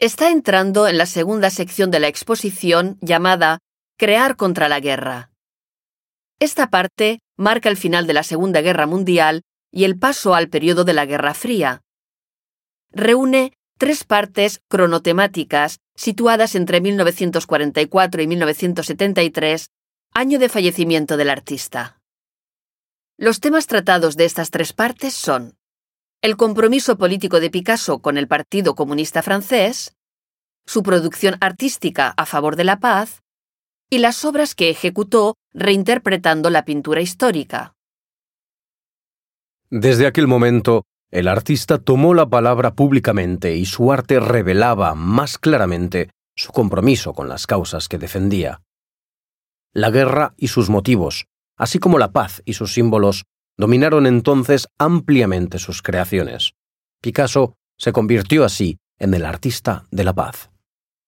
está entrando en la segunda sección de la exposición llamada Crear contra la guerra. Esta parte marca el final de la Segunda Guerra Mundial y el paso al periodo de la Guerra Fría. Reúne tres partes cronotemáticas situadas entre 1944 y 1973, año de fallecimiento del artista. Los temas tratados de estas tres partes son el compromiso político de Picasso con el Partido Comunista francés, su producción artística a favor de la paz y las obras que ejecutó reinterpretando la pintura histórica. Desde aquel momento, el artista tomó la palabra públicamente y su arte revelaba más claramente su compromiso con las causas que defendía. La guerra y sus motivos, así como la paz y sus símbolos, dominaron entonces ampliamente sus creaciones. Picasso se convirtió así en el artista de la paz.